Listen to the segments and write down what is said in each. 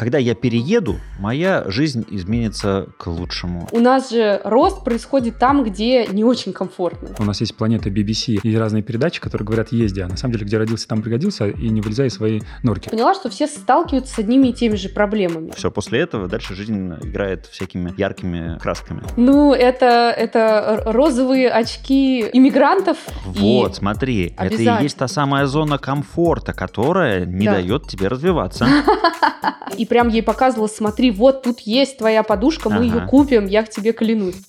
когда я перееду, моя жизнь изменится к лучшему. У нас же рост происходит там, где не очень комфортно. У нас есть планета BBC и разные передачи, которые говорят «езди», а на самом деле где родился, там пригодился, и не вылезай из своей норки. Поняла, что все сталкиваются с одними и теми же проблемами. Все, после этого дальше жизнь играет всякими яркими красками. Ну, это, это розовые очки иммигрантов. Вот, смотри, это и есть та самая зона комфорта, которая не да. дает тебе развиваться. И прям ей показывала, смотри, вот тут есть твоя подушка, мы ее купим, я к тебе клянусь.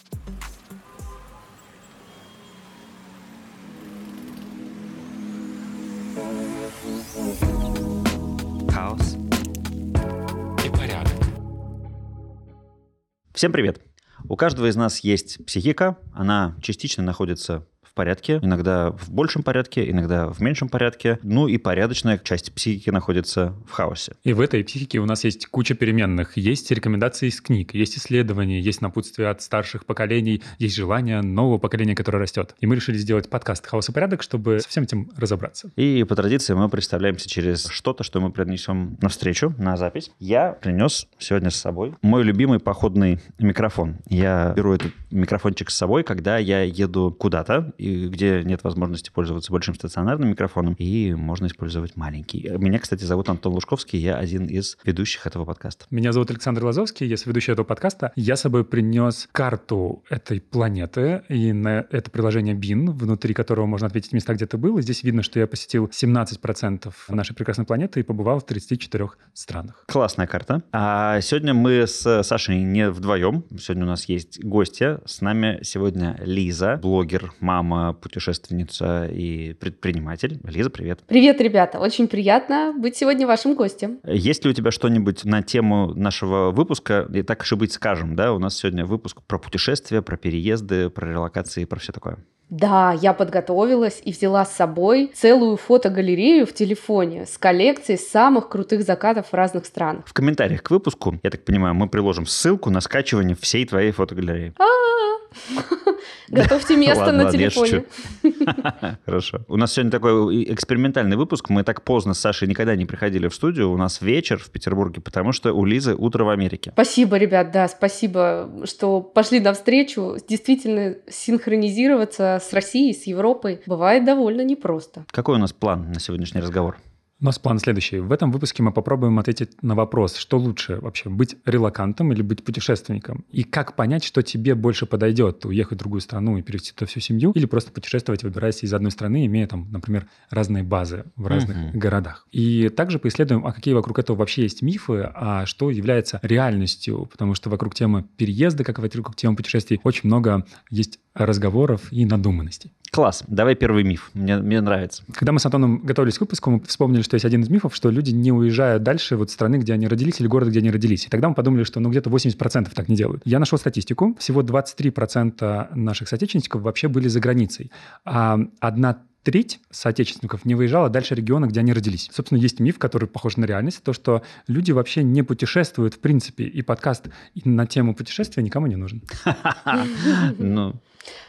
Всем привет! У каждого из нас есть психика, она частично находится в порядке, иногда в большем порядке, иногда в меньшем порядке. Ну и порядочная часть психики находится в хаосе. И в этой психике у нас есть куча переменных. Есть рекомендации из книг, есть исследования, есть напутствие от старших поколений, есть желание нового поколения, которое растет. И мы решили сделать подкаст «Хаос и порядок», чтобы со всем этим разобраться. И по традиции мы представляемся через что-то, что мы принесем на встречу, на запись. Я принес сегодня с собой мой любимый походный микрофон. Я беру этот микрофончик с собой, когда я еду куда-то, и где нет возможности пользоваться большим стационарным микрофоном, и можно использовать маленький. Меня, кстати, зовут Антон Лужковский, я один из ведущих этого подкаста. Меня зовут Александр Лазовский, я ведущий этого подкаста. Я с собой принес карту этой планеты, и на это приложение BIN, внутри которого можно ответить места, где ты был. И здесь видно, что я посетил 17% нашей прекрасной планеты и побывал в 34 странах. Классная карта. А сегодня мы с Сашей не вдвоем. Сегодня у нас есть гостья. С нами сегодня Лиза, блогер, мама, мама, путешественница и предприниматель. Лиза, привет. Привет, ребята. Очень приятно быть сегодня вашим гостем. Есть ли у тебя что-нибудь на тему нашего выпуска? И так уж и быть скажем, да, у нас сегодня выпуск про путешествия, про переезды, про релокации, про все такое. Да, я подготовилась и взяла с собой целую фотогалерею в телефоне с коллекцией самых крутых закатов в разных странах. В комментариях к выпуску, я так понимаю, мы приложим ссылку на скачивание всей твоей фотогалереи. А-а-а. Готовьте место на телефоне. Хорошо. У нас сегодня такой экспериментальный выпуск. Мы так поздно с Сашей никогда не приходили в студию. У нас вечер в Петербурге, потому что у Лизы утро в Америке. Спасибо, ребят, да, спасибо, что пошли навстречу. Действительно, синхронизироваться с Россией, с Европой бывает довольно непросто. Какой у нас план на сегодняшний разговор? У нас план следующий. В этом выпуске мы попробуем ответить на вопрос, что лучше вообще, быть релакантом или быть путешественником? И как понять, что тебе больше подойдет, уехать в другую страну и перевести туда всю семью, или просто путешествовать, выбираясь из одной страны, имея там, например, разные базы в разных uh-huh. городах. И также поисследуем, а какие вокруг этого вообще есть мифы, а что является реальностью, потому что вокруг темы переезда, как и вокруг темы путешествий, очень много есть разговоров и надуманностей. Класс. Давай первый миф. Мне, мне нравится. Когда мы с Антоном готовились к выпуску, мы вспомнили, что есть один из мифов, что люди не уезжают дальше вот страны, где они родились, или города, где они родились. И тогда мы подумали, что ну где-то 80% так не делают. Я нашел статистику. Всего 23% наших соотечественников вообще были за границей. А одна треть соотечественников не выезжала дальше региона, где они родились. Собственно, есть миф, который похож на реальность, то, что люди вообще не путешествуют в принципе, и подкаст на тему путешествия никому не нужен. Ну,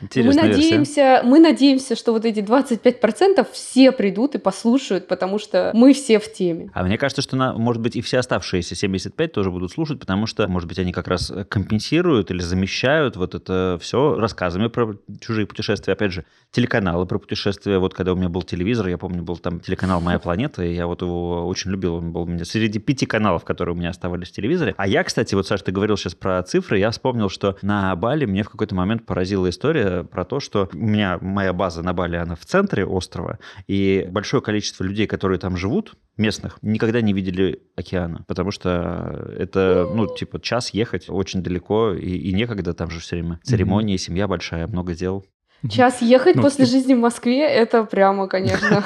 Интересная мы надеемся, мы надеемся, что вот эти 25% все придут и послушают, потому что мы все в теме. А мне кажется, что, на, может быть, и все оставшиеся 75 тоже будут слушать, потому что, может быть, они как раз компенсируют или замещают вот это все рассказами про чужие путешествия. Опять же, телеканалы про путешествия. Вот когда у меня был телевизор, я помню, был там телеканал «Моя планета», и я вот его очень любил. Он был у меня среди пяти каналов, которые у меня оставались в телевизоре. А я, кстати, вот, Саша, ты говорил сейчас про цифры, я вспомнил, что на Бали мне в какой-то момент поразила история про то, что у меня моя база на Бали, она в центре острова, и большое количество людей, которые там живут, местных, никогда не видели океана, потому что это, ну, типа, час ехать очень далеко, и, и некогда, там же все время церемонии, mm-hmm. семья большая, много дел. Час ехать ну, после жизни в Москве, это прямо, конечно.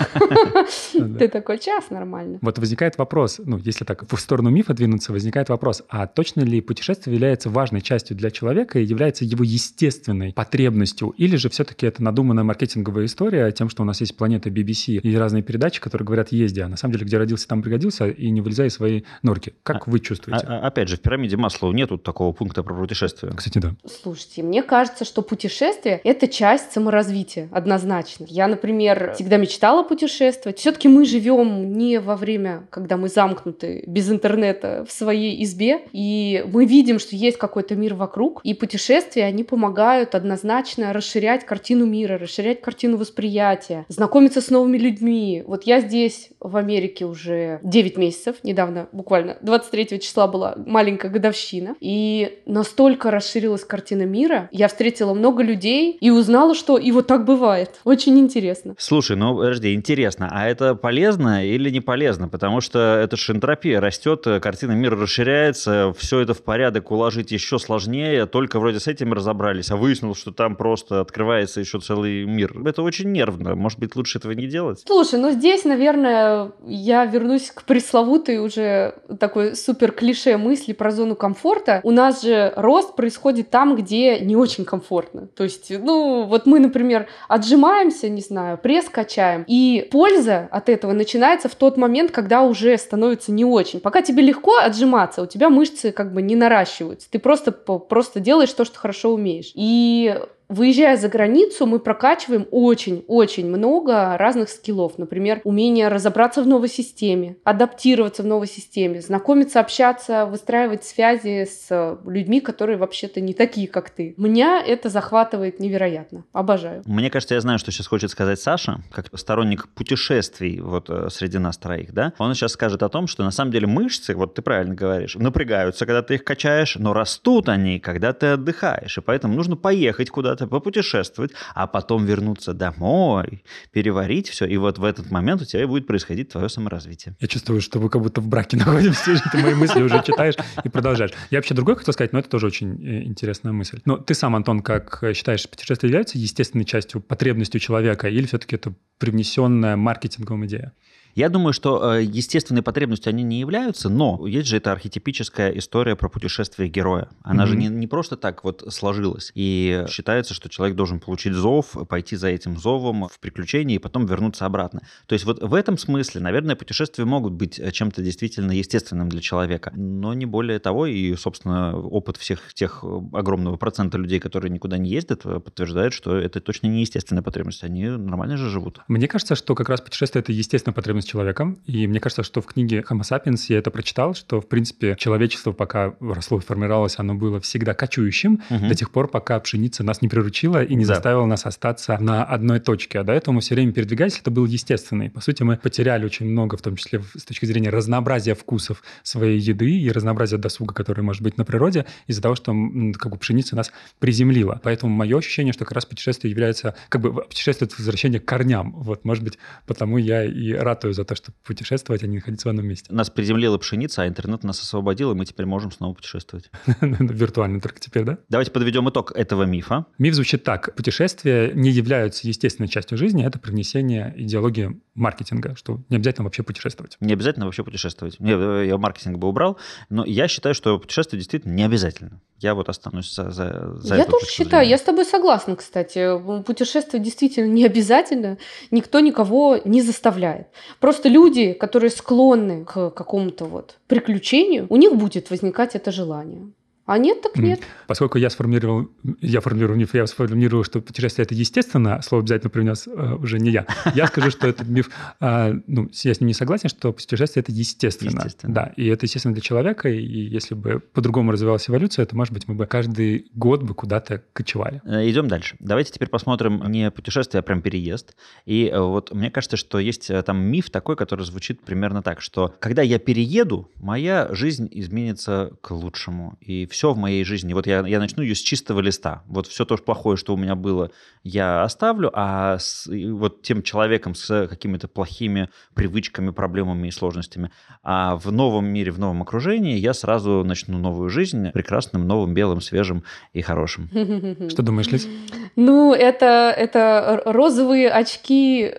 Ты такой час нормально. Вот возникает вопрос, ну, если так в сторону мифа двинуться, возникает вопрос, а точно ли путешествие является важной частью для человека и является его естественной потребностью, или же все-таки это надуманная маркетинговая история тем, что у нас есть планета BBC и разные передачи, которые говорят «езди», а на самом деле где родился, там пригодился, и не вылезай из своей норки. Как а, вы чувствуете? А, а, опять же, в пирамиде Маслоу нету такого пункта про путешествие. Кстати, да. Слушайте, мне кажется, что путешествие – это часть часть саморазвития, однозначно. Я, например, всегда мечтала путешествовать. Все-таки мы живем не во время, когда мы замкнуты без интернета в своей избе, и мы видим, что есть какой-то мир вокруг, и путешествия, они помогают однозначно расширять картину мира, расширять картину восприятия, знакомиться с новыми людьми. Вот я здесь в Америке уже 9 месяцев, недавно, буквально 23 числа была маленькая годовщина, и настолько расширилась картина мира, я встретила много людей и узнала, что и вот так бывает. Очень интересно. Слушай, ну подожди, интересно, а это полезно или не полезно? Потому что это же энтропия растет, картина мира расширяется, все это в порядок уложить еще сложнее, только вроде с этим разобрались, а выяснилось, что там просто открывается еще целый мир. Это очень нервно. Может быть, лучше этого не делать? Слушай, ну здесь, наверное, я вернусь к пресловутой уже такой супер клише мысли про зону комфорта. У нас же рост происходит там, где не очень комфортно. То есть, ну, вот мы, например, отжимаемся, не знаю, пресс качаем, и польза от этого начинается в тот момент, когда уже становится не очень. Пока тебе легко отжиматься, у тебя мышцы как бы не наращиваются. Ты просто, просто делаешь то, что хорошо умеешь. И Выезжая за границу, мы прокачиваем очень-очень много разных скиллов. Например, умение разобраться в новой системе, адаптироваться в новой системе, знакомиться, общаться, выстраивать связи с людьми, которые вообще-то не такие, как ты. Меня это захватывает невероятно. Обожаю. Мне кажется, я знаю, что сейчас хочет сказать Саша, как сторонник путешествий вот э, среди нас троих, да? Он сейчас скажет о том, что на самом деле мышцы, вот ты правильно говоришь, напрягаются, когда ты их качаешь, но растут они, когда ты отдыхаешь. И поэтому нужно поехать куда-то куда-то, попутешествовать, а потом вернуться домой, переварить все, и вот в этот момент у тебя будет происходить твое саморазвитие. Я чувствую, что вы как будто в браке находимся, ты мои мысли уже читаешь и продолжаешь. Я вообще другой хотел сказать, но это тоже очень э, интересная мысль. Но ты сам, Антон, как считаешь, путешествие является естественной частью, потребностью человека, или все-таки это привнесенная маркетинговая идея? Я думаю, что э, естественной потребностью они не являются, но есть же эта архетипическая история про путешествие героя. Она mm-hmm. же не, не просто так вот сложилась. И считается, что человек должен получить зов, пойти за этим зовом в приключения и потом вернуться обратно. То есть вот в этом смысле, наверное, путешествия могут быть э, чем-то действительно естественным для человека, но не более того. И, собственно, опыт всех тех э, огромного процента людей, которые никуда не ездят, подтверждает, что это точно не естественная потребность. Они нормально же живут. Мне кажется, что как раз путешествие — это естественная потребность человеком. И мне кажется, что в книге Homo sapiens я это прочитал, что, в принципе, человечество, пока росло и формировалось, оно было всегда кочующим угу. до тех пор, пока пшеница нас не приручила и не да. заставила нас остаться на одной точке. А до этого мы все время передвигались, это было естественно. И, по сути, мы потеряли очень много, в том числе с точки зрения разнообразия вкусов своей еды и разнообразия досуга, который может быть на природе, из-за того, что как бы пшеница нас приземлила. Поэтому мое ощущение, что как раз путешествие является, как бы путешествие — это возвращение к корням. Вот, может быть, потому я и ратую за то, чтобы путешествовать, а не находиться в одном месте. Нас приземлила пшеница, а интернет нас освободил, и мы теперь можем снова путешествовать. Виртуально только теперь, да? Давайте подведем итог этого мифа. Миф звучит так. Путешествия не являются естественной частью жизни, это привнесение идеологии маркетинга, что не обязательно вообще путешествовать. Не обязательно вообще путешествовать. Я, я маркетинг бы убрал, но я считаю, что путешествие действительно не обязательно. Я вот останусь за, за, за Я тоже считаю, я с тобой согласна, кстати. Путешествие действительно не обязательно, никто никого не заставляет. Просто люди, которые склонны к какому-то вот приключению, у них будет возникать это желание. А нет, так нет. Поскольку я сформулировал, я формулировал миф, я сформулировал, что путешествие это естественно, слово обязательно принес э, уже не я. Я скажу, что этот миф, э, ну, я с ним не согласен, что путешествие это естественно. естественно. Да, и это естественно для человека, и если бы по-другому развивалась эволюция, то, может быть, мы бы каждый год бы куда-то кочевали. Э, идем дальше. Давайте теперь посмотрим не путешествие, а прям переезд. И э, вот мне кажется, что есть там миф такой, который звучит примерно так, что когда я перееду, моя жизнь изменится к лучшему, и все в моей жизни, вот я, я начну ее с чистого листа. Вот все то плохое, что у меня было, я оставлю, а с, вот тем человеком с какими-то плохими привычками, проблемами и сложностями, а в новом мире, в новом окружении я сразу начну новую жизнь прекрасным, новым, белым, свежим и хорошим. Что думаешь, Лиз? Ну, это, это розовые очки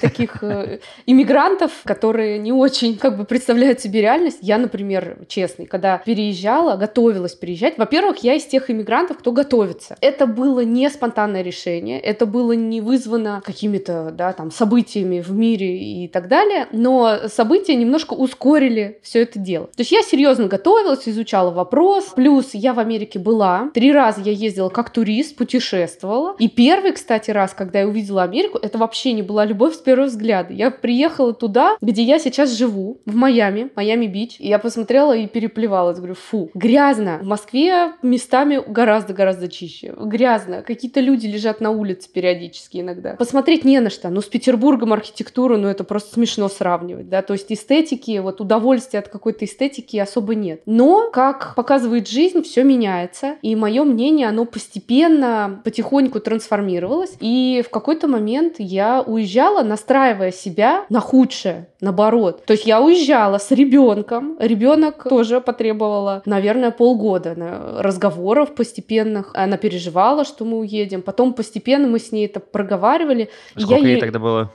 таких э, иммигрантов, которые не очень как бы представляют себе реальность. Я, например, честный, когда переезжала, готовилась переезжать, во-первых, я из тех иммигрантов, кто готовится. Это было не спонтанное решение, это было не вызвано какими-то, да, там, событиями в мире и так далее, но события немножко ускорили все это дело. То есть я серьезно готовилась, изучала вопрос, плюс я в Америке была, три раза я ездила как турист, путешествовала, и первый, кстати, раз, когда я увидела Америку, это вообще не была любовь с первого взгляда. Я приехала туда, где я сейчас живу, в Майами, Майами-Бич, и я посмотрела и переплевалась, говорю, фу, грязно. В Москве местами гораздо-гораздо чище. Грязно. Какие-то люди лежат на улице периодически иногда. Посмотреть не на что. Ну, с Петербургом архитектуру, ну, это просто смешно сравнивать, да, то есть эстетики, вот удовольствия от какой-то эстетики особо нет. Но, как показывает жизнь, все меняется, и мое мнение, оно постепенно, потихоньку трансформировалось, и в какой-то момент я уезжала, настраивая себя на худшее, наоборот. То есть я уезжала с ребенком, ребенок тоже потребовала, наверное, полгода разговоров постепенных, она переживала, что мы уедем, потом постепенно мы с ней это проговаривали. Сколько я ей тогда было?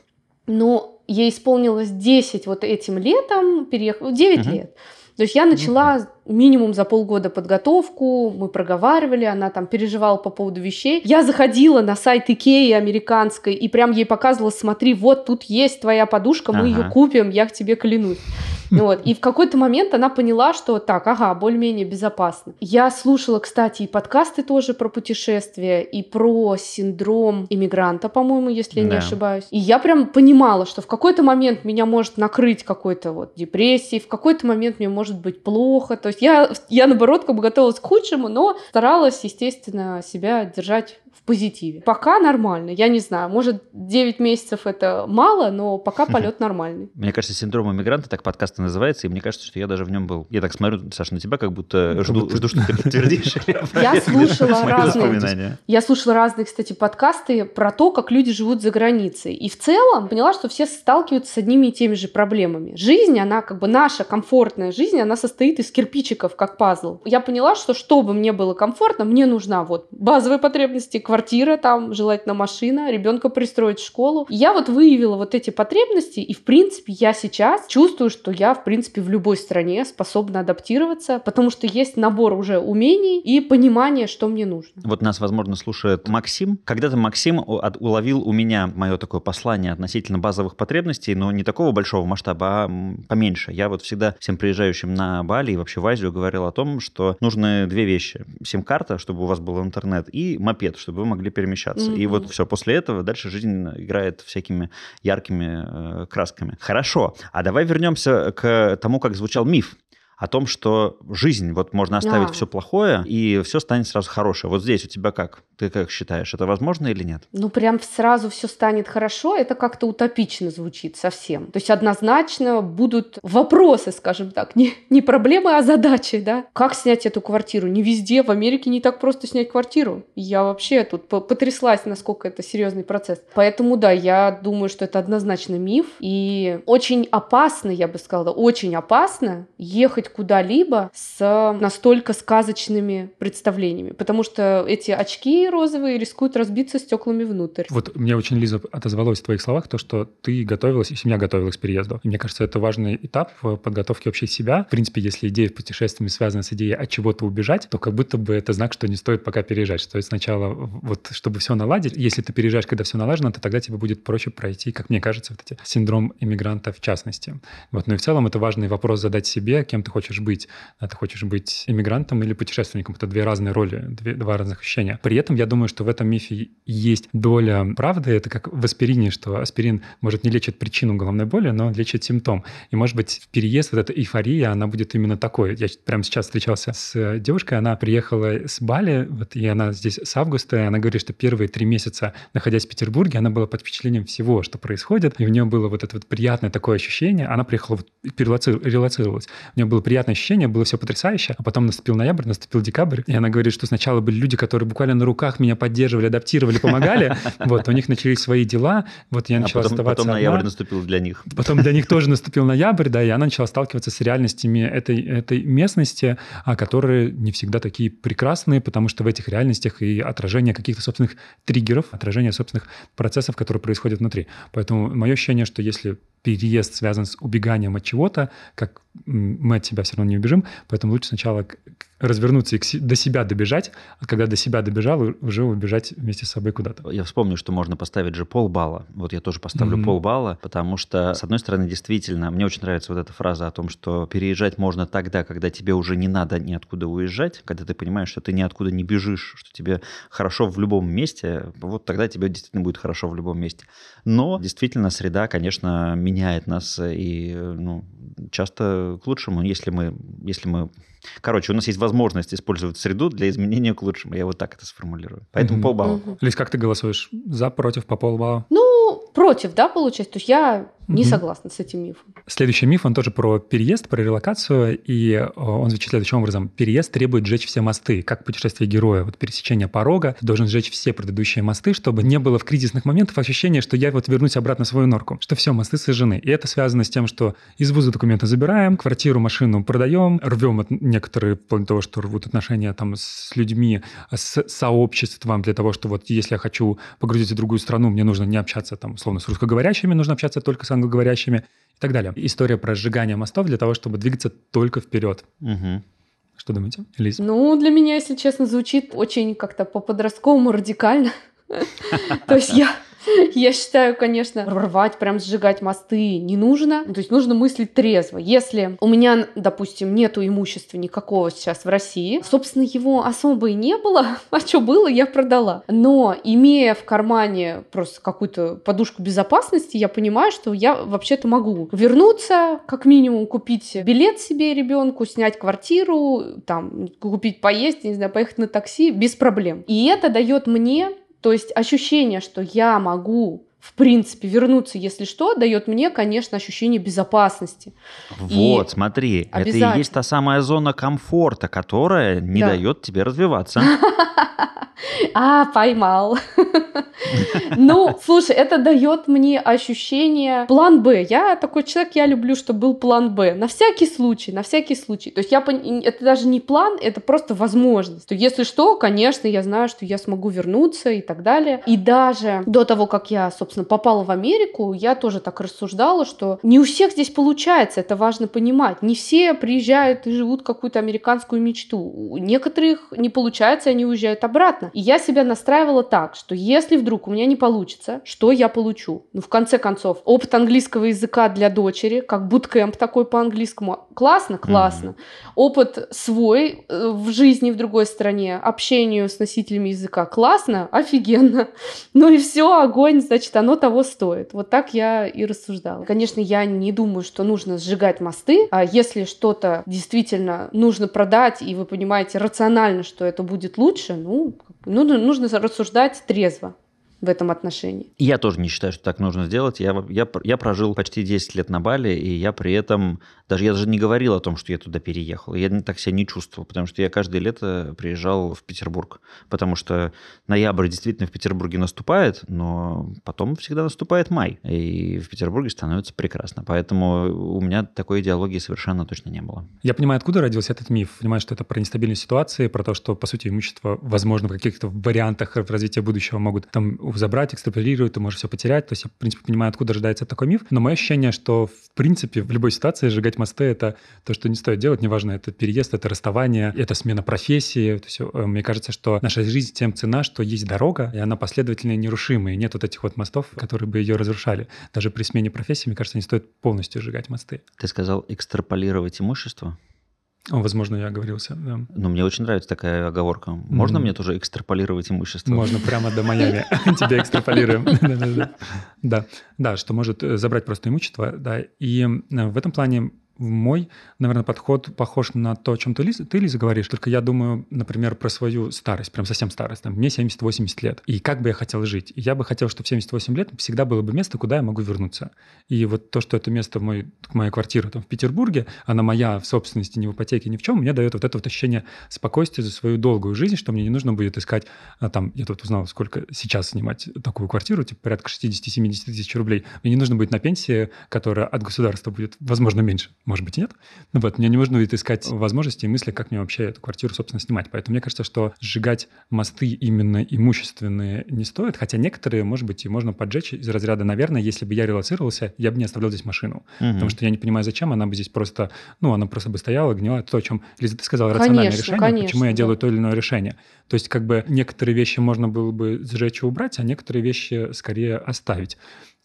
Ну, ей исполнилось 10 вот этим летом, переехала, 9 угу. лет. То есть я начала минимум за полгода подготовку, мы проговаривали, она там переживала по поводу вещей. Я заходила на сайт Икеи американской и прям ей показывала, смотри, вот тут есть твоя подушка, мы ага. ее купим, я к тебе клянусь. Вот. И в какой-то момент она поняла, что так, ага, более-менее безопасно. Я слушала, кстати, и подкасты тоже про путешествия, и про синдром иммигранта, по-моему, если я не ошибаюсь. И я прям понимала, что в какой-то момент меня может накрыть какой-то вот депрессией, в какой-то момент мне может быть плохо. То есть я, я наоборот, как бы готовилась к худшему, но старалась, естественно, себя держать позитиве. Пока нормально. Я не знаю, может, 9 месяцев это мало, но пока полет нормальный. Мне кажется, синдром иммигранта, так подкаст и называется, и мне кажется, что я даже в нем был. Я так смотрю, Саша, на тебя, как будто жду, жду что ты подтвердишь. Я слушала разные... Я слушала разные, кстати, подкасты про то, как люди живут за границей. И в целом поняла, что все сталкиваются с одними и теми же проблемами. Жизнь, она как бы наша комфортная жизнь, она состоит из кирпичиков, как пазл. Я поняла, что чтобы мне было комфортно, мне нужна вот базовые потребности, квартира там, желательно машина, ребенка пристроить в школу. Я вот выявила вот эти потребности, и в принципе я сейчас чувствую, что я в принципе в любой стране способна адаптироваться, потому что есть набор уже умений и понимание, что мне нужно. Вот нас, возможно, слушает Максим. Когда-то Максим уловил у меня мое такое послание относительно базовых потребностей, но не такого большого масштаба, а поменьше. Я вот всегда всем приезжающим на Бали и вообще в Азию говорил о том, что нужны две вещи. Сим-карта, чтобы у вас был интернет, и мопед, чтобы вы могли перемещаться. Mm-hmm. И вот все, после этого дальше жизнь играет всякими яркими э, красками. Хорошо, а давай вернемся к тому, как звучал миф о том, что жизнь, вот можно оставить а. все плохое, и все станет сразу хорошее. Вот здесь у тебя как? Ты как считаешь, это возможно или нет? Ну, прям сразу все станет хорошо, это как-то утопично звучит совсем. То есть однозначно будут вопросы, скажем так, не, не проблемы, а задачи, да? Как снять эту квартиру? Не везде, в Америке не так просто снять квартиру. Я вообще тут потряслась, насколько это серьезный процесс. Поэтому, да, я думаю, что это однозначно миф, и очень опасно, я бы сказала, очень опасно ехать куда-либо с настолько сказочными представлениями, потому что эти очки розовые рискуют разбиться стеклами внутрь. Вот мне очень, Лиза, отозвалось в твоих словах то, что ты готовилась, и семья готовилась к переезду. И мне кажется, это важный этап в подготовке вообще себя. В принципе, если идея в путешествиями связана с идеей от чего-то убежать, то как будто бы это знак, что не стоит пока переезжать. Что сначала, вот, чтобы все наладить, если ты переезжаешь, когда все налажено, то тогда тебе будет проще пройти, как мне кажется, вот эти синдром иммигранта в частности. Вот, но и в целом это важный вопрос задать себе, кем ты хочешь быть. А ты хочешь быть иммигрантом или путешественником. Это две разные роли, две, два разных ощущения. При этом я думаю, что в этом мифе есть доля правды. Это как в аспирине, что аспирин может не лечить причину головной боли, но лечит симптом. И, может быть, в переезд, вот эта эйфория, она будет именно такой. Я прямо сейчас встречался с девушкой, она приехала с Бали, вот, и она здесь с августа, и она говорит, что первые три месяца, находясь в Петербурге, она была под впечатлением всего, что происходит, и у нее было вот это вот приятное такое ощущение. Она приехала, вот, релацировалась. У нее было приятное ощущение, было все потрясающе, а потом наступил ноябрь, наступил декабрь, и она говорит, что сначала были люди, которые буквально на руках меня поддерживали, адаптировали, помогали, вот, у них начались свои дела, вот я начала а потом, оставаться потом ноябрь наступил для них. Потом для них тоже наступил ноябрь, да, и она начала сталкиваться с реальностями этой, этой местности, а которые не всегда такие прекрасные, потому что в этих реальностях и отражение каких-то собственных триггеров, отражение собственных процессов, которые происходят внутри. Поэтому мое ощущение, что если переезд связан с убеганием от чего-то, как мы от себя все равно не убежим, поэтому лучше сначала развернуться и до себя добежать, а когда до себя добежал, уже убежать вместе с собой куда-то. Я вспомню, что можно поставить же полбалла. Вот я тоже поставлю mm-hmm. полбалла, потому что, с одной стороны, действительно, мне очень нравится вот эта фраза о том, что переезжать можно тогда, когда тебе уже не надо ниоткуда уезжать, когда ты понимаешь, что ты ниоткуда не бежишь, что тебе хорошо в любом месте, вот тогда тебе действительно будет хорошо в любом месте. Но действительно среда, конечно, меняет нас и ну, часто к лучшему, если мы, если мы Короче, у нас есть возможность использовать среду для изменения к лучшему. Я вот так это сформулирую. Поэтому mm-hmm. полбалла. Mm-hmm. Лиз, как ты голосуешь? За, против, по полбалла? Ну, против, да, получается? То есть я не угу. согласна с этим мифом. Следующий миф, он тоже про переезд, про релокацию, и э, он звучит следующим образом. Переезд требует сжечь все мосты, как путешествие героя. Вот пересечение порога, ты должен сжечь все предыдущие мосты, чтобы не было в кризисных моментах ощущения, что я вот вернусь обратно в свою норку, что все, мосты сожжены. И это связано с тем, что из вуза документы забираем, квартиру, машину продаем, рвем от некоторые, вплоть того, что рвут отношения там с людьми, с сообществом для того, что вот если я хочу погрузиться в другую страну, мне нужно не общаться там, условно, с русскоговорящими, нужно общаться только с англоговорящими и так далее. История про сжигание мостов для того, чтобы двигаться только вперед. Угу. Что думаете, Лиза? Ну, для меня, если честно, звучит очень как-то по-подростковому радикально. То есть я Я считаю, конечно, рвать, прям сжигать мосты не нужно. То есть нужно мыслить трезво. Если у меня, допустим, нету имущества никакого сейчас в России, собственно, его особо и не было, а что было, я продала. Но имея в кармане просто какую-то подушку безопасности, я понимаю, что я вообще-то могу вернуться, как минимум купить билет себе ребенку, снять квартиру, там, купить поесть, не знаю, поехать на такси без проблем. И это дает мне то есть ощущение, что я могу в принципе, вернуться, если что, дает мне, конечно, ощущение безопасности. Вот, и смотри, это и есть та самая зона комфорта, которая не да. дает тебе развиваться. А, поймал. Ну, слушай, это дает мне ощущение план Б. Я такой человек, я люблю, чтобы был план Б. На всякий случай, на всякий случай. То есть я это даже не план, это просто возможность. То если что, конечно, я знаю, что я смогу вернуться и так далее. И даже до того, как я, собственно, попала в Америку, я тоже так рассуждала, что не у всех здесь получается, это важно понимать. Не все приезжают и живут какую-то американскую мечту. У некоторых не получается, они уезжают обратно. И я себя настраивала так, что если вдруг у меня не получится, что я получу? Ну, в конце концов, опыт английского языка для дочери, как буткемп такой по-английскому. Классно? Классно. Mm-hmm. Опыт свой э, в жизни в другой стране, общению с носителями языка. Классно? Офигенно. Ну и все, огонь, значит, оно того стоит. Вот так я и рассуждала. Конечно, я не думаю, что нужно сжигать мосты, а если что-то действительно нужно продать, и вы понимаете рационально, что это будет лучше, ну, нужно, нужно рассуждать трезво в этом отношении. Я тоже не считаю, что так нужно сделать. Я, я, я прожил почти 10 лет на Бали, и я при этом, даже я даже не говорил о том, что я туда переехал. Я так себя не чувствовал, потому что я каждое лето приезжал в Петербург, потому что ноябрь действительно в Петербурге наступает, но потом всегда наступает май, и в Петербурге становится прекрасно. Поэтому у меня такой идеологии совершенно точно не было. Я понимаю, откуда родился этот миф. Понимаю, что это про нестабильную ситуацию, про то, что, по сути, имущество, возможно, в каких-то вариантах развития будущего могут там забрать, экстраполировать, ты можешь все потерять. То есть я, в принципе, понимаю, откуда рождается такой миф. Но мое ощущение, что, в принципе, в любой ситуации сжигать мосты — это то, что не стоит делать. Неважно, это переезд, это расставание, это смена профессии. То есть э, мне кажется, что наша жизнь тем цена, что есть дорога, и она последовательная и нерушимая. И нет вот этих вот мостов, которые бы ее разрушали. Даже при смене профессии, мне кажется, не стоит полностью сжигать мосты. Ты сказал экстраполировать имущество? Возможно, я оговорился, да. Ну, мне очень нравится такая оговорка. Можно mm. мне тоже экстраполировать имущество? Можно, прямо до Майами. Тебя экстраполируем. Да, да, что может э, забрать просто имущество, да. И э, в этом плане мой, наверное, подход похож на то, о чем ты, Лиза, ты, Лиза, говоришь. Только я думаю, например, про свою старость, прям совсем старость. Там, мне 70-80 лет. И как бы я хотел жить? Я бы хотел, чтобы в 78 лет всегда было бы место, куда я могу вернуться. И вот то, что это место, мой, моя квартира там в Петербурге, она моя в собственности, не в ипотеке, ни в чем, мне дает вот это вот ощущение спокойствия за свою долгую жизнь, что мне не нужно будет искать, а, там, я тут узнал, сколько сейчас снимать такую квартиру, типа порядка 60-70 тысяч рублей. Мне не нужно будет на пенсии, которая от государства будет, возможно, меньше, может быть, и нет. Ну вот, мне не нужно будет искать возможности и мысли, как мне вообще эту квартиру, собственно, снимать. Поэтому мне кажется, что сжигать мосты именно имущественные не стоит, хотя некоторые, может быть, и можно поджечь из разряда, наверное, если бы я релацировался, я бы не оставлял здесь машину. Угу. Потому что я не понимаю, зачем она бы здесь просто, ну, она просто бы стояла, гнила. Это то, о чем, Лиза, ты сказала, рациональное конечно, решение, конечно, почему я да. делаю то или иное решение. То есть, как бы, некоторые вещи можно было бы сжечь и убрать, а некоторые вещи скорее оставить.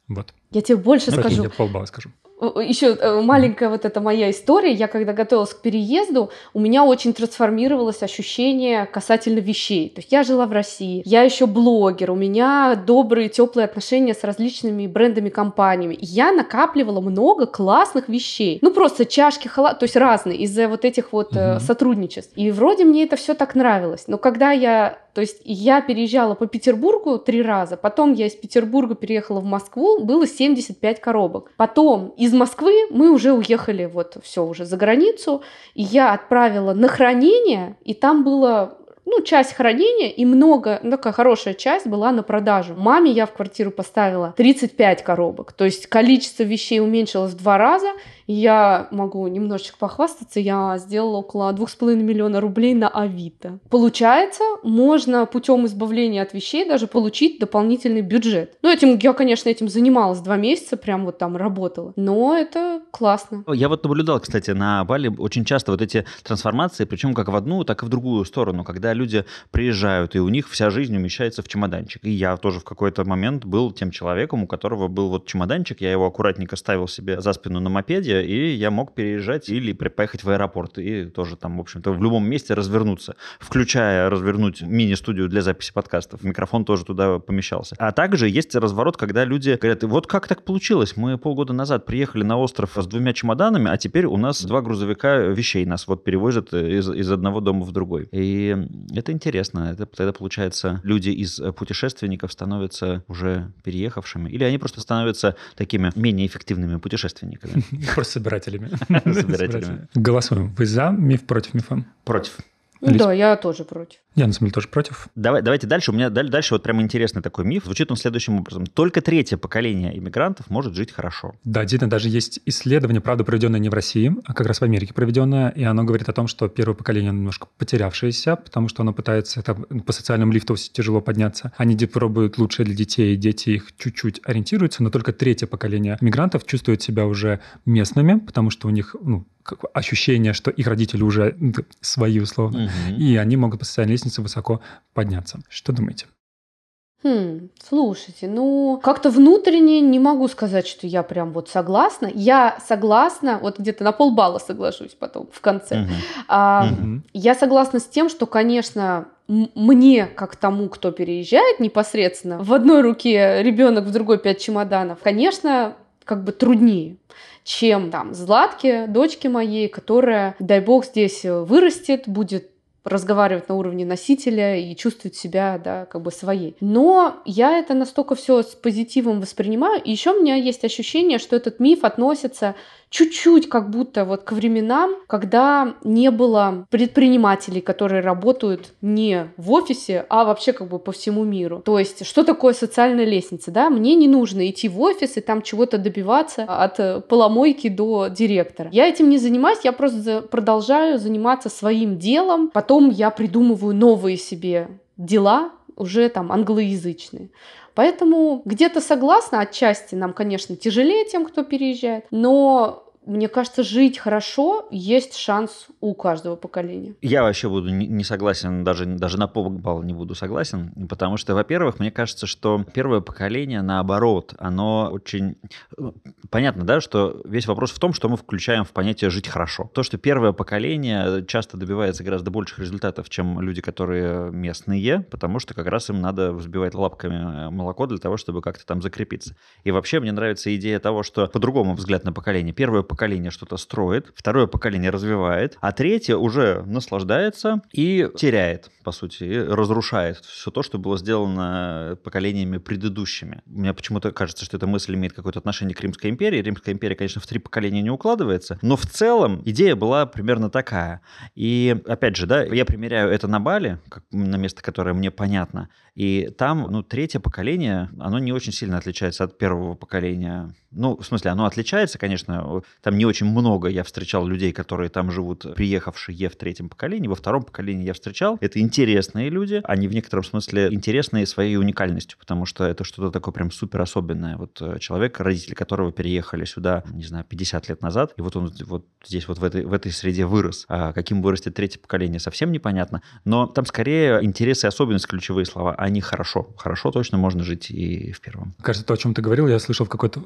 Вот. Я тебе больше ну, скажу. Я полбалла скажу еще э, маленькая вот эта моя история. Я когда готовилась к переезду, у меня очень трансформировалось ощущение касательно вещей. То есть я жила в России, я еще блогер, у меня добрые, теплые отношения с различными брендами, компаниями. я накапливала много классных вещей. Ну просто чашки, халат, то есть разные из-за вот этих вот угу. сотрудничеств. И вроде мне это все так нравилось. Но когда я то есть я переезжала по Петербургу три раза, потом я из Петербурга переехала в Москву, было 75 коробок. Потом из Москвы мы уже уехали вот все уже за границу, и я отправила на хранение, и там было ну, часть хранения и много, ну, такая хорошая часть была на продажу. Маме я в квартиру поставила 35 коробок, то есть количество вещей уменьшилось в два раза, я могу немножечко похвастаться, я сделала около 2,5 миллиона рублей на Авито. Получается, можно путем избавления от вещей даже получить дополнительный бюджет. Ну, этим я, конечно, этим занималась два месяца, прям вот там работала. Но это классно. Я вот наблюдал, кстати, на Бали очень часто вот эти трансформации, причем как в одну, так и в другую сторону, когда люди приезжают, и у них вся жизнь умещается в чемоданчик. И я тоже в какой-то момент был тем человеком, у которого был вот чемоданчик, я его аккуратненько ставил себе за спину на мопеде, и я мог переезжать или поехать в аэропорт и тоже там, в общем-то, в любом месте развернуться, включая развернуть мини-студию для записи подкастов. Микрофон тоже туда помещался. А также есть разворот, когда люди говорят, вот как так получилось? Мы полгода назад приехали на остров с двумя чемоданами, а теперь у нас два грузовика вещей нас вот перевозят из, из одного дома в другой. И это интересно. Это тогда, получается, люди из путешественников становятся уже переехавшими, или они просто становятся такими менее эффективными путешественниками. собирателями. Собирателями. Голосуем. Вы за миф против мифа? Против. Да, я тоже против. Я, на самом деле, тоже против. Давай, давайте дальше. У меня дальше вот прям интересный такой миф. Звучит он следующим образом. Только третье поколение иммигрантов может жить хорошо. Да, действительно, даже есть исследование, правда, проведенное не в России, а как раз в Америке проведенное, и оно говорит о том, что первое поколение немножко потерявшееся, потому что оно пытается там, по социальному лифту тяжело подняться. Они пробуют лучшее для детей, дети их чуть-чуть ориентируются, но только третье поколение мигрантов чувствует себя уже местными, потому что у них ну, ощущение, что их родители уже свои условно, угу. и они могут по социальной лестнице высоко подняться. Что думаете? Хм, слушайте, ну, как-то внутренне не могу сказать, что я прям вот согласна. Я согласна, вот где-то на полбалла соглашусь потом в конце. Угу. А, угу. Я согласна с тем, что, конечно, мне, как тому, кто переезжает непосредственно, в одной руке ребенок, в другой пять чемоданов, конечно, как бы труднее чем там Златке, дочке моей, которая, дай бог, здесь вырастет, будет разговаривать на уровне носителя и чувствовать себя, да, как бы своей. Но я это настолько все с позитивом воспринимаю. И еще у меня есть ощущение, что этот миф относится чуть-чуть как будто вот к временам, когда не было предпринимателей, которые работают не в офисе, а вообще как бы по всему миру. То есть, что такое социальная лестница, да? Мне не нужно идти в офис и там чего-то добиваться от поломойки до директора. Я этим не занимаюсь, я просто продолжаю заниматься своим делом, потом я придумываю новые себе дела, уже там англоязычные. Поэтому где-то согласна, отчасти нам, конечно, тяжелее тем, кто переезжает, но мне кажется, жить хорошо есть шанс у каждого поколения. Я вообще буду не согласен, даже, даже на полбалла не буду согласен, потому что, во-первых, мне кажется, что первое поколение, наоборот, оно очень... Э, понятно, да, что весь вопрос в том, что мы включаем в понятие «жить хорошо». То, что первое поколение часто добивается гораздо больших результатов, чем люди, которые местные, потому что как раз им надо взбивать лапками э, молоко для того, чтобы как-то там закрепиться. И вообще мне нравится идея того, что по-другому взгляд на поколение. Первое поколение поколение что-то строит, второе поколение развивает, а третье уже наслаждается и теряет, по сути, разрушает все то, что было сделано поколениями предыдущими. Мне почему-то кажется, что эта мысль имеет какое-то отношение к Римской империи. Римская империя, конечно, в три поколения не укладывается, но в целом идея была примерно такая. И опять же, да, я примеряю это на Бали, как на место, которое мне понятно, и там, ну, третье поколение, оно не очень сильно отличается от первого поколения. Ну, в смысле, оно отличается, конечно, там не очень много. Я встречал людей, которые там живут, приехавшие в третьем поколении. Во втором поколении я встречал. Это интересные люди. Они в некотором смысле интересные своей уникальностью, потому что это что-то такое прям супер особенное. Вот э, человек, родители которого переехали сюда, не знаю, 50 лет назад, и вот он вот здесь вот в этой, в этой среде вырос. А каким вырастет третье поколение, совсем непонятно. Но там скорее интересы и особенности ключевые слова, они хорошо. Хорошо точно можно жить и в первом. Кажется, то, о чем ты говорил, я слышал в какой-то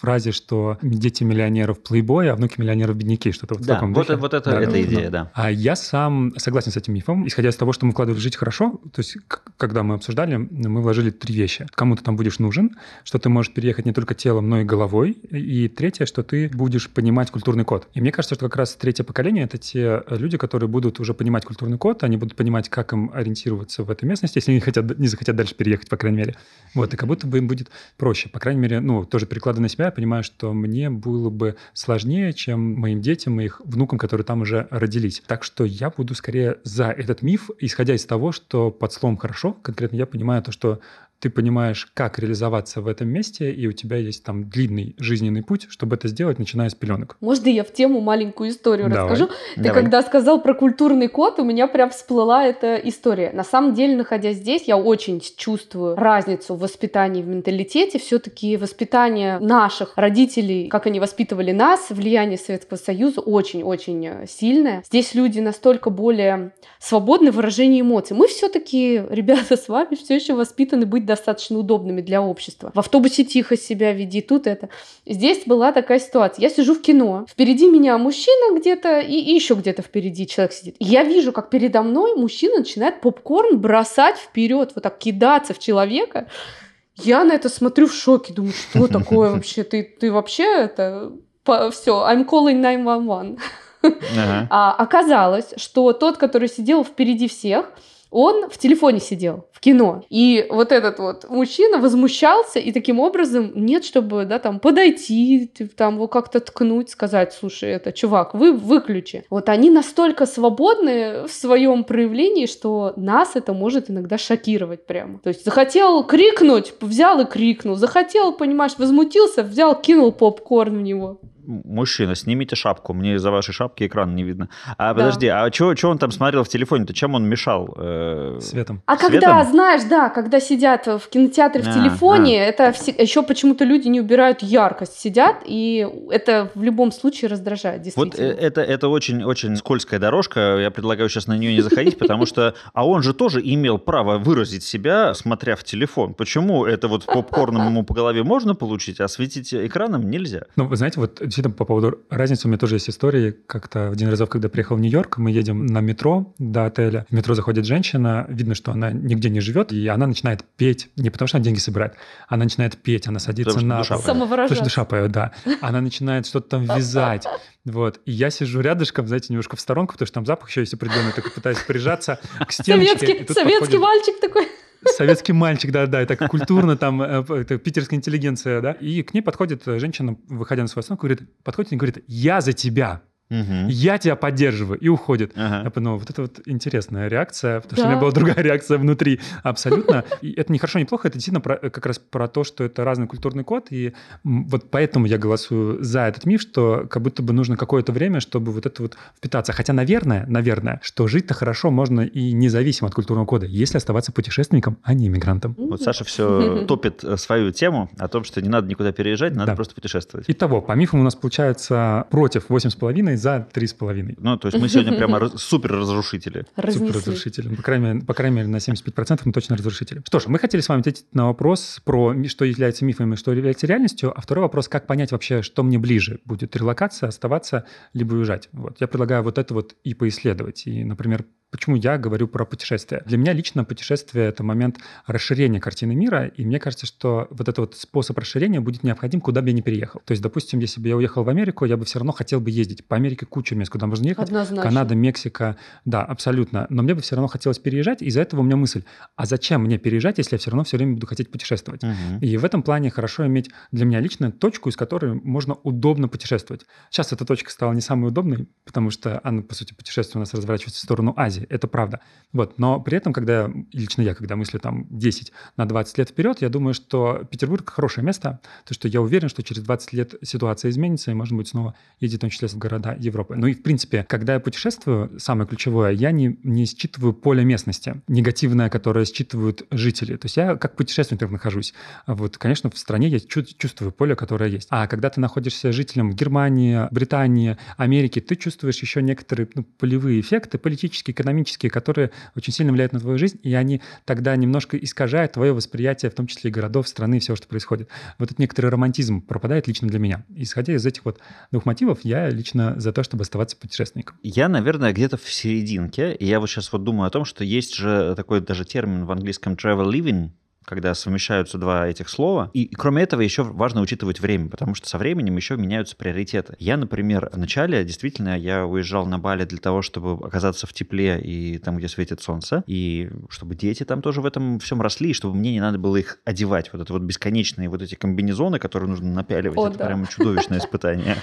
фразе, что дети миллионеров плейбоя, а внуки миллионеров бедняки, что-то вот да, в таком вот, духе. вот это, да, эта идея, да. А я сам согласен с этим мифом, исходя из того, что мы вкладывали в жить хорошо, то есть когда мы обсуждали, мы вложили три вещи. Кому ты там будешь нужен, что ты можешь переехать не только телом, но и головой, и третье, что ты будешь понимать культурный код. И мне кажется, что как раз третье поколение — это те люди, которые будут уже понимать культурный код, они будут понимать, как им ориентироваться в этой местности, если они хотят не захотят дальше переехать, по крайней мере. Вот, и как будто бы им будет проще. По крайней мере, ну, тоже перекладывая на себя, я понимаю, что мне было бы сложнее, чем моим детям и их внукам, которые там уже родились. Так что я буду скорее за этот миф, исходя из того, что под словом «хорошо» конкретно я понимаю то, что ты понимаешь, как реализоваться в этом месте, и у тебя есть там длинный жизненный путь, чтобы это сделать, начиная с пеленок. Можно я в тему маленькую историю Давай. расскажу? Ты Давай. когда сказал про культурный код, у меня прям всплыла эта история. На самом деле, находясь здесь, я очень чувствую разницу в воспитании, в менталитете. Все-таки воспитание наших родителей, как они воспитывали нас, влияние Советского Союза очень-очень сильное. Здесь люди настолько более свободны в выражении эмоций. Мы все-таки, ребята, с вами все еще воспитаны быть достаточно удобными для общества. В автобусе тихо себя веди, тут это. Здесь была такая ситуация. Я сижу в кино, впереди меня мужчина где-то и, и еще где-то впереди человек сидит. И я вижу, как передо мной мужчина начинает попкорн бросать вперед, вот так кидаться в человека. Я на это смотрю в шоке, думаю, что такое вообще? Ты, ты вообще это... Все, I'm calling 911. Ага. А оказалось, что тот, который сидел впереди всех, он в телефоне сидел, в кино. И вот этот вот мужчина возмущался, и таким образом нет, чтобы, да, там, подойти, там, его как-то ткнуть, сказать, слушай, это, чувак, вы выключи. Вот они настолько свободны в своем проявлении, что нас это может иногда шокировать прямо. То есть захотел крикнуть, взял и крикнул. Захотел, понимаешь, возмутился, взял, кинул попкорн в него. Мужчина, снимите шапку, мне из-за вашей шапки экран не видно. А подожди, а что он там смотрел в телефоне-то? Чем он мешал? Э, Светом. А Светом? когда, знаешь, да, когда сидят в кинотеатре в А, телефоне, это еще почему-то люди не убирают яркость, сидят, и это в любом случае раздражает, Вот действительно. э, это, это очень-очень скользкая дорожка. Я предлагаю сейчас на нее не заходить, потому что... А он же тоже имел право выразить себя, смотря в телефон. Почему это вот попкорном ему по голове можно получить, а светить экраном нельзя? Ну, вы знаете, вот действительно по поводу разницы у меня тоже есть история. Как-то один разов, когда приехал в Нью-Йорк, мы едем на метро до отеля. В метро заходит женщина, видно, что она нигде не живет, и она начинает петь, не потому что она деньги собирает, она начинает петь, она садится Потому что на душа. Самовыражаться. Потому что душа поет, да. Она начинает что-то там вязать. Вот. И я сижу рядышком, знаете, немножко в сторонку, потому что там запах еще есть определенный, такой пытаюсь прижаться к стеночке. Советский, советский подходит- мальчик такой. Советский мальчик, да-да, это культурно там, э, это питерская интеллигенция, да. И к ней подходит женщина, выходя на свою остановку, говорит, подходит и говорит, я за тебя, Мгм. я тебя поддерживаю, и уходит. Ага. Я подумал, вот это вот интересная реакция, потому что Да. у меня была другая реакция внутри абсолютно. И это не хорошо, не плохо, это действительно про- как раз про то, что это разный культурный код, и вот поэтому я голосую за этот миф, что как будто бы нужно какое-то время, чтобы вот это вот впитаться. Хотя, наверное, наверное, что жить-то хорошо можно и независимо от культурного кода, если оставаться путешественником, а не иммигрантом. Вот Саша все топит э, свою тему о том, что не надо никуда переезжать, надо Да. просто путешествовать. Итого, по мифам у нас получается против 8,5 за 3,5. Ну, то есть мы сегодня прямо супер разрушители. Супер разрушители. По крайней, мере, по крайней мере, на 75% мы точно разрушители. Что ж, мы хотели с вами ответить на вопрос про что является мифом и что является реальностью, а второй вопрос, как понять вообще, что мне ближе, будет релокация, оставаться, либо уезжать. Вот. Я предлагаю вот это вот и поисследовать. И, например, Почему я говорю про путешествие? Для меня лично путешествие — это момент расширения картины мира, и мне кажется, что вот этот вот способ расширения будет необходим, куда бы я ни переехал. То есть, допустим, если бы я уехал в Америку, я бы все равно хотел бы ездить. По Америке куча мест, куда можно ехать. Однозначно. Канада, Мексика, да, абсолютно. Но мне бы все равно хотелось переезжать, и из-за этого у меня мысль, а зачем мне переезжать, если я все равно все время буду хотеть путешествовать? Мгм. И в этом плане хорошо иметь для меня лично точку, из которой можно удобно путешествовать. Сейчас эта точка стала не самой удобной, потому что она, по сути, путешествие у нас разворачивается в сторону Азии. Это правда. Вот. Но при этом, когда, лично я, когда мыслю там 10 на 20 лет вперед, я думаю, что Петербург хорошее место, то что я уверен, что через 20 лет ситуация изменится, и можно будет снова ездить, в том числе в города Европы. Ну и, в принципе, когда я путешествую, самое ключевое, я не, не считываю поле местности, негативное, которое считывают жители. То есть я как путешественник нахожусь. А Вот, конечно, в стране я чу- чувствую поле, которое есть. А когда ты находишься жителем Германии, Британии, Америки, ты чувствуешь еще некоторые ну, полевые эффекты, политические, экономические, которые очень сильно влияют на твою жизнь, и они тогда немножко искажают твое восприятие, в том числе и городов, страны, и всего, что происходит. Вот этот некоторый романтизм пропадает лично для меня. Исходя из этих вот двух мотивов, я лично за то, чтобы оставаться путешественником. Я, наверное, где-то в серединке. И я вот сейчас вот думаю о том, что есть же такой даже термин в английском travel living, когда совмещаются два этих слова. И, и кроме этого еще важно учитывать время, потому что со временем еще меняются приоритеты. Я, например, в начале действительно я уезжал на Бали для того, чтобы оказаться в тепле и там, где светит солнце, и чтобы дети там тоже в этом всем росли, и чтобы мне не надо было их одевать. Вот это вот бесконечные вот эти комбинезоны, которые нужно напяливать, О, это да. прямо чудовищное испытание.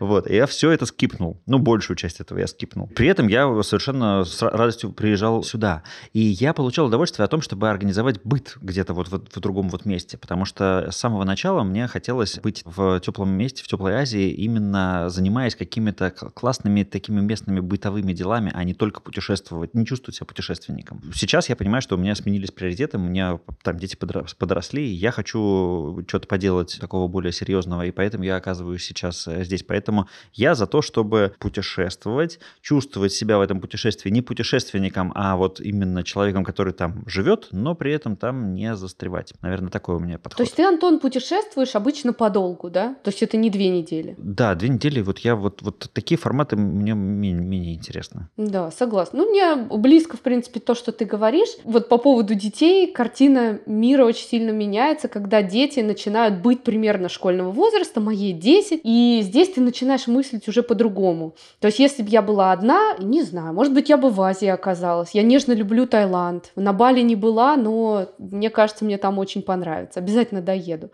Вот, я все это скипнул. Ну, большую часть этого я скипнул. При этом я совершенно с радостью приезжал сюда. И я получал удовольствие о том, чтобы организовать быт где-то вот в, в другом вот месте. Потому что с самого начала мне хотелось быть в теплом месте, в теплой Азии, именно занимаясь какими-то классными такими местными бытовыми делами, а не только путешествовать, не чувствовать себя путешественником. Сейчас я понимаю, что у меня сменились приоритеты, у меня там дети подросли, и я хочу что-то поделать такого более серьезного, и поэтому я оказываюсь сейчас э, здесь. Поэтому я за то, чтобы путешествовать, чувствовать себя в этом путешествии не путешественником, а вот именно человеком, который там живет, но при этом там не застревать. Наверное, такой у меня подход. То есть ты, Антон, путешествуешь обычно подолгу, да? То есть это не две недели. Да, две недели, вот я вот, вот такие форматы мне менее, менее интересны. Да, согласна. Ну, мне близко, в принципе, то, что ты говоришь. Вот по поводу детей картина мира очень сильно меняется, когда дети начинают быть примерно школьного возраста, моей 10, и здесь ты начинаешь мыслить уже по-другому. То есть, если бы я была одна, не знаю, может быть, я бы в Азии оказалась. Я нежно люблю Таиланд. На Бали не была, но мне кажется, мне там очень понравится. Обязательно доеду.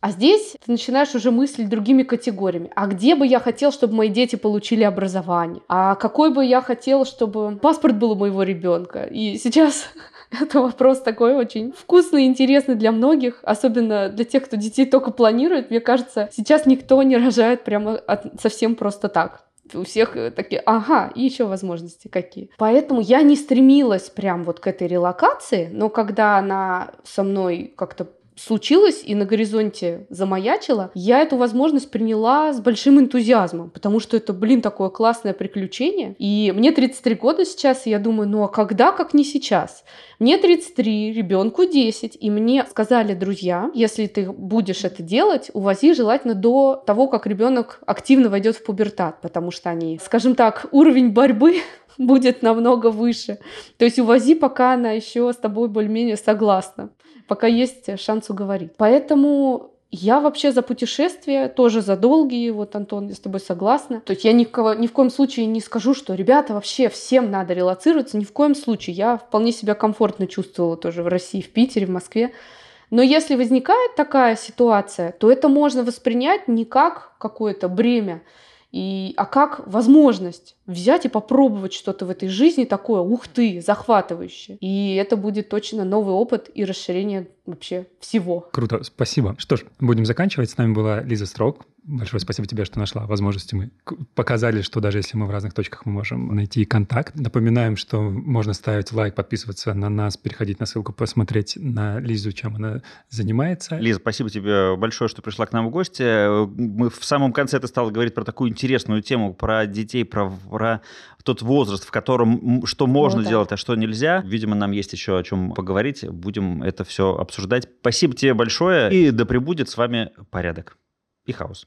А здесь ты начинаешь уже мыслить другими категориями. А где бы я хотел, чтобы мои дети получили образование? А какой бы я хотел, чтобы паспорт был у моего ребенка? И сейчас это вопрос такой очень вкусный и интересный для многих, особенно для тех, кто детей только планирует. Мне кажется, сейчас никто не рожает прямо от- совсем просто так. У всех э, такие, ага, и еще возможности какие. Поэтому я не стремилась прям вот к этой релокации, но когда она со мной как-то случилось и на горизонте замаячила, я эту возможность приняла с большим энтузиазмом, потому что это, блин, такое классное приключение. И мне 33 года сейчас, и я думаю, ну а когда, как не сейчас? Мне 33, ребенку 10, и мне сказали друзья, если ты будешь это делать, увози желательно до того, как ребенок активно войдет в пубертат, потому что они, скажем так, уровень борьбы будет намного выше. То есть увози, пока она еще с тобой более-менее согласна, пока есть шанс уговорить. Поэтому я вообще за путешествия, тоже за долгие, вот, Антон, я с тобой согласна. То есть я никого, ни в коем случае не скажу, что, ребята, вообще всем надо релацироваться, ни в коем случае. Я вполне себя комфортно чувствовала тоже в России, в Питере, в Москве. Но если возникает такая ситуация, то это можно воспринять не как какое-то бремя, и, а как возможность взять и попробовать что-то в этой жизни такое, ух ты, захватывающее. И это будет точно новый опыт и расширение вообще всего. Круто, спасибо. Что ж, будем заканчивать. С нами была Лиза Строк. Большое спасибо тебе, что нашла возможности. Мы показали, что даже если мы в разных точках, мы можем найти контакт. Напоминаем, что можно ставить лайк, подписываться на нас, переходить на ссылку, посмотреть на Лизу, чем она занимается. Лиза, спасибо тебе большое, что пришла к нам в гости. Мы в самом конце ты стала говорить про такую интересную тему, про детей, про, про тот возраст, в котором что можно да. делать, а что нельзя. Видимо, нам есть еще о чем поговорить. Будем это все обсуждать. Спасибо тебе большое. И да пребудет с вами порядок и хаос.